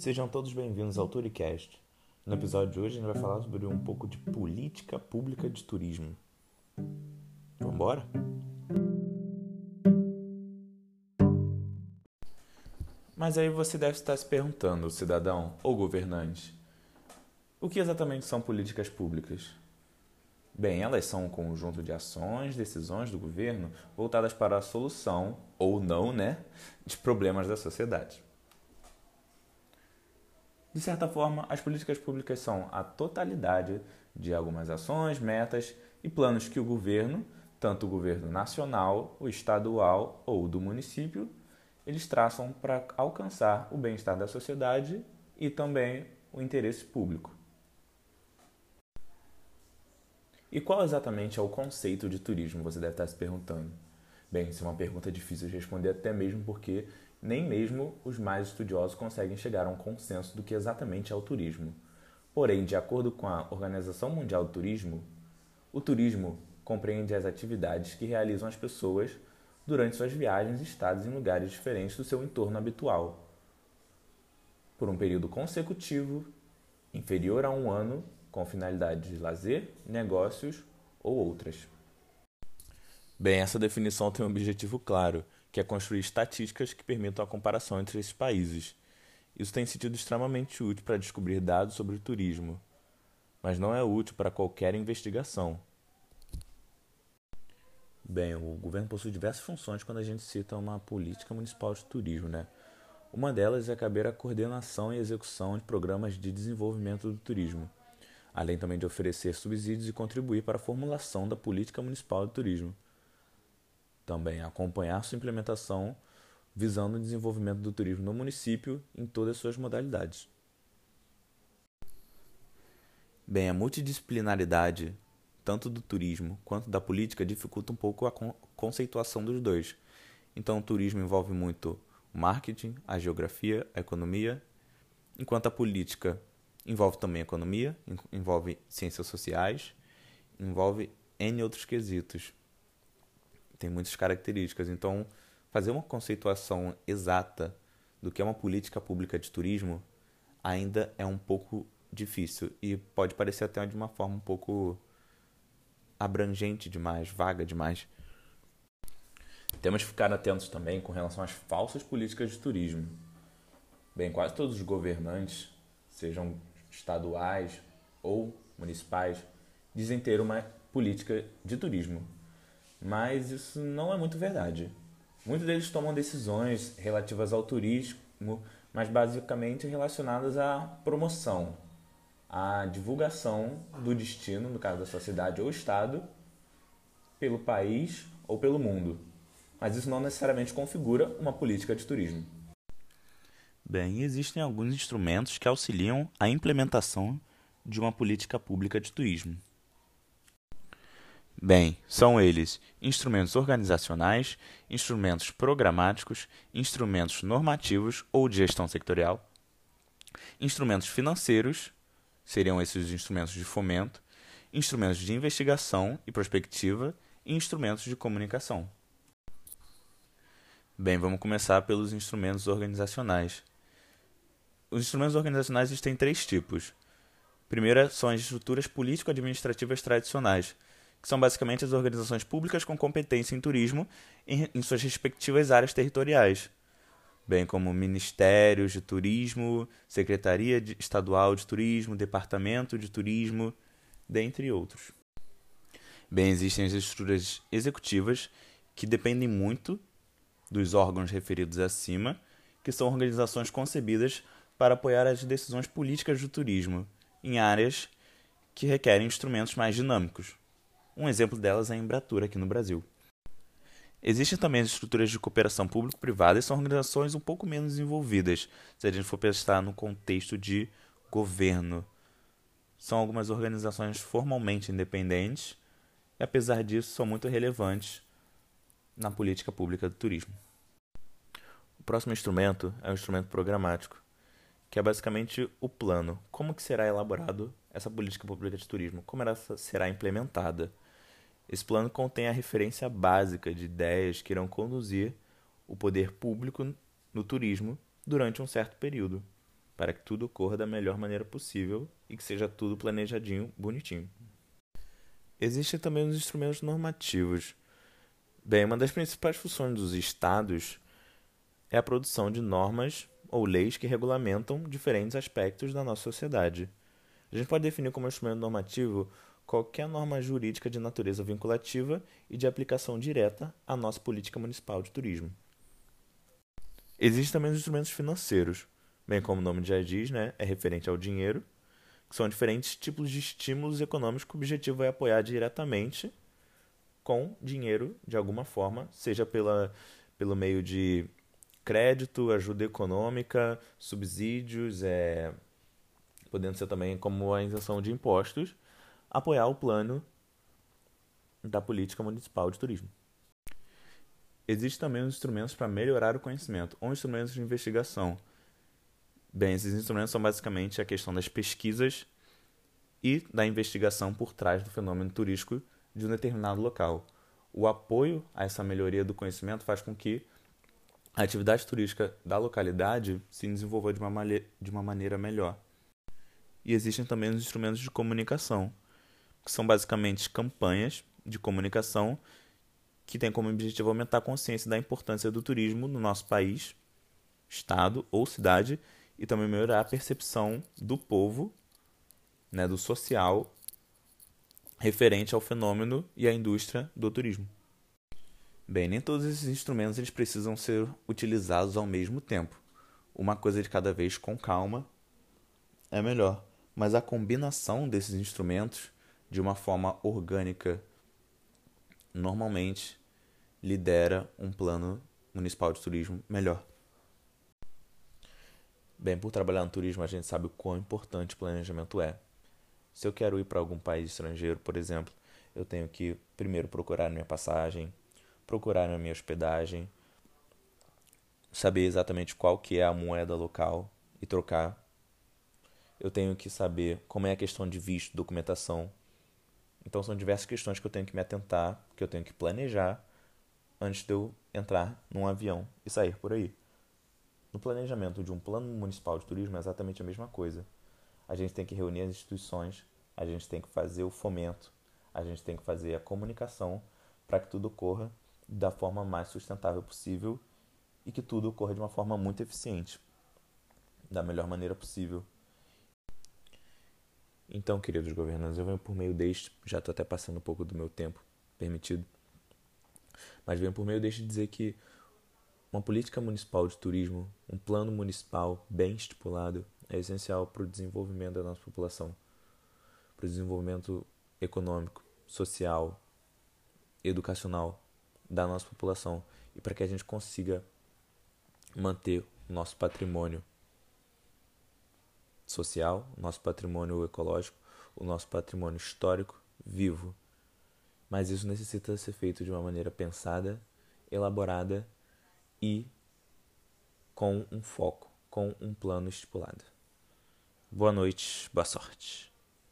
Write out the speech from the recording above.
Sejam todos bem-vindos ao Turicast. No episódio de hoje a gente vai falar sobre um pouco de política pública de turismo. Vambora? Mas aí você deve estar se perguntando, cidadão ou governante, o que exatamente são políticas públicas? Bem, elas são um conjunto de ações, decisões do governo voltadas para a solução, ou não, né, de problemas da sociedade. De certa forma, as políticas públicas são a totalidade de algumas ações, metas e planos que o governo, tanto o governo nacional, o estadual ou do município, eles traçam para alcançar o bem-estar da sociedade e também o interesse público. E qual exatamente é o conceito de turismo? Você deve estar se perguntando. Bem, isso é uma pergunta difícil de responder, até mesmo porque nem mesmo os mais estudiosos conseguem chegar a um consenso do que exatamente é o turismo. Porém, de acordo com a Organização Mundial do Turismo, o turismo compreende as atividades que realizam as pessoas durante suas viagens e estados em lugares diferentes do seu entorno habitual, por um período consecutivo inferior a um ano com finalidade de lazer, negócios ou outras. Bem, essa definição tem um objetivo claro, que é construir estatísticas que permitam a comparação entre esses países. Isso tem sido extremamente útil para descobrir dados sobre o turismo, mas não é útil para qualquer investigação. Bem, o governo possui diversas funções quando a gente cita uma política municipal de turismo, né? Uma delas é caber a coordenação e execução de programas de desenvolvimento do turismo além também de oferecer subsídios e contribuir para a formulação da política municipal de turismo. Também acompanhar sua implementação, visando o desenvolvimento do turismo no município em todas as suas modalidades. Bem, a multidisciplinaridade, tanto do turismo quanto da política, dificulta um pouco a conceituação dos dois. Então, o turismo envolve muito o marketing, a geografia, a economia, enquanto a política envolve também economia, envolve ciências sociais, envolve N outros quesitos. Tem muitas características. Então, fazer uma conceituação exata do que é uma política pública de turismo ainda é um pouco difícil e pode parecer até de uma forma um pouco abrangente demais, vaga demais. Temos que ficar atentos também com relação às falsas políticas de turismo. Bem, quase todos os governantes, sejam estaduais ou municipais dizem ter uma política de turismo, mas isso não é muito verdade. Muitos deles tomam decisões relativas ao turismo, mas basicamente relacionadas à promoção, à divulgação do destino, no caso da sua cidade ou estado, pelo país ou pelo mundo. Mas isso não necessariamente configura uma política de turismo. Bem, existem alguns instrumentos que auxiliam a implementação de uma política pública de turismo. Bem, são eles instrumentos organizacionais, instrumentos programáticos, instrumentos normativos ou de gestão sectorial, instrumentos financeiros, seriam esses os instrumentos de fomento, instrumentos de investigação e prospectiva e instrumentos de comunicação. Bem, vamos começar pelos instrumentos organizacionais. Os instrumentos organizacionais existem três tipos. Primeira são as estruturas político-administrativas tradicionais, que são basicamente as organizações públicas com competência em turismo em, em suas respectivas áreas territoriais, bem como ministérios de turismo, secretaria de, estadual de turismo, departamento de turismo, dentre outros. Bem, existem as estruturas executivas que dependem muito dos órgãos referidos acima, que são organizações concebidas para apoiar as decisões políticas do turismo em áreas que requerem instrumentos mais dinâmicos. Um exemplo delas é a Embratur aqui no Brasil. Existem também as estruturas de cooperação público-privada e são organizações um pouco menos desenvolvidas, se a gente for pensar no contexto de governo. São algumas organizações formalmente independentes e, apesar disso, são muito relevantes na política pública do turismo. O próximo instrumento é o instrumento programático que é basicamente o plano. Como que será elaborado essa política pública de turismo? Como ela será implementada? Esse plano contém a referência básica de ideias que irão conduzir o poder público no turismo durante um certo período, para que tudo ocorra da melhor maneira possível e que seja tudo planejadinho, bonitinho. Existem também os instrumentos normativos. Bem, uma das principais funções dos estados é a produção de normas ou leis que regulamentam diferentes aspectos da nossa sociedade. A gente pode definir como instrumento normativo qualquer norma jurídica de natureza vinculativa e de aplicação direta à nossa política municipal de turismo. Existem também os instrumentos financeiros, bem como o nome já diz, né, é referente ao dinheiro, que são diferentes tipos de estímulos econômicos que o objetivo é apoiar diretamente com dinheiro de alguma forma, seja pela, pelo meio de crédito, ajuda econômica, subsídios, é, podendo ser também como a isenção de impostos, apoiar o plano da política municipal de turismo. Existem também os instrumentos para melhorar o conhecimento, ou instrumentos de investigação. Bem, esses instrumentos são basicamente a questão das pesquisas e da investigação por trás do fenômeno turístico de um determinado local. O apoio a essa melhoria do conhecimento faz com que a atividade turística da localidade se desenvolva de uma, de uma maneira melhor. E existem também os instrumentos de comunicação, que são basicamente campanhas de comunicação que têm como objetivo aumentar a consciência da importância do turismo no nosso país, estado ou cidade e também melhorar a percepção do povo, né, do social, referente ao fenômeno e à indústria do turismo. Bem, nem todos esses instrumentos eles precisam ser utilizados ao mesmo tempo. Uma coisa de cada vez com calma é melhor, mas a combinação desses instrumentos de uma forma orgânica normalmente lidera um plano municipal de turismo melhor. Bem, por trabalhar no turismo, a gente sabe o quão importante o planejamento é. Se eu quero ir para algum país estrangeiro, por exemplo, eu tenho que primeiro procurar minha passagem, procurar minha hospedagem, saber exatamente qual que é a moeda local e trocar. Eu tenho que saber como é a questão de visto, documentação. Então são diversas questões que eu tenho que me atentar, que eu tenho que planejar antes de eu entrar num avião e sair por aí. No planejamento de um plano municipal de turismo é exatamente a mesma coisa. A gente tem que reunir as instituições, a gente tem que fazer o fomento, a gente tem que fazer a comunicação para que tudo ocorra da forma mais sustentável possível e que tudo ocorra de uma forma muito eficiente, da melhor maneira possível. Então, queridos governantes, eu venho por meio deste, já estou até passando um pouco do meu tempo permitido, mas venho por meio deste dizer que uma política municipal de turismo, um plano municipal bem estipulado, é essencial para o desenvolvimento da nossa população, para o desenvolvimento econômico, social, educacional da nossa população e para que a gente consiga manter o nosso patrimônio social, nosso patrimônio ecológico, o nosso patrimônio histórico vivo. Mas isso necessita ser feito de uma maneira pensada, elaborada e com um foco, com um plano estipulado. Boa noite, boa sorte.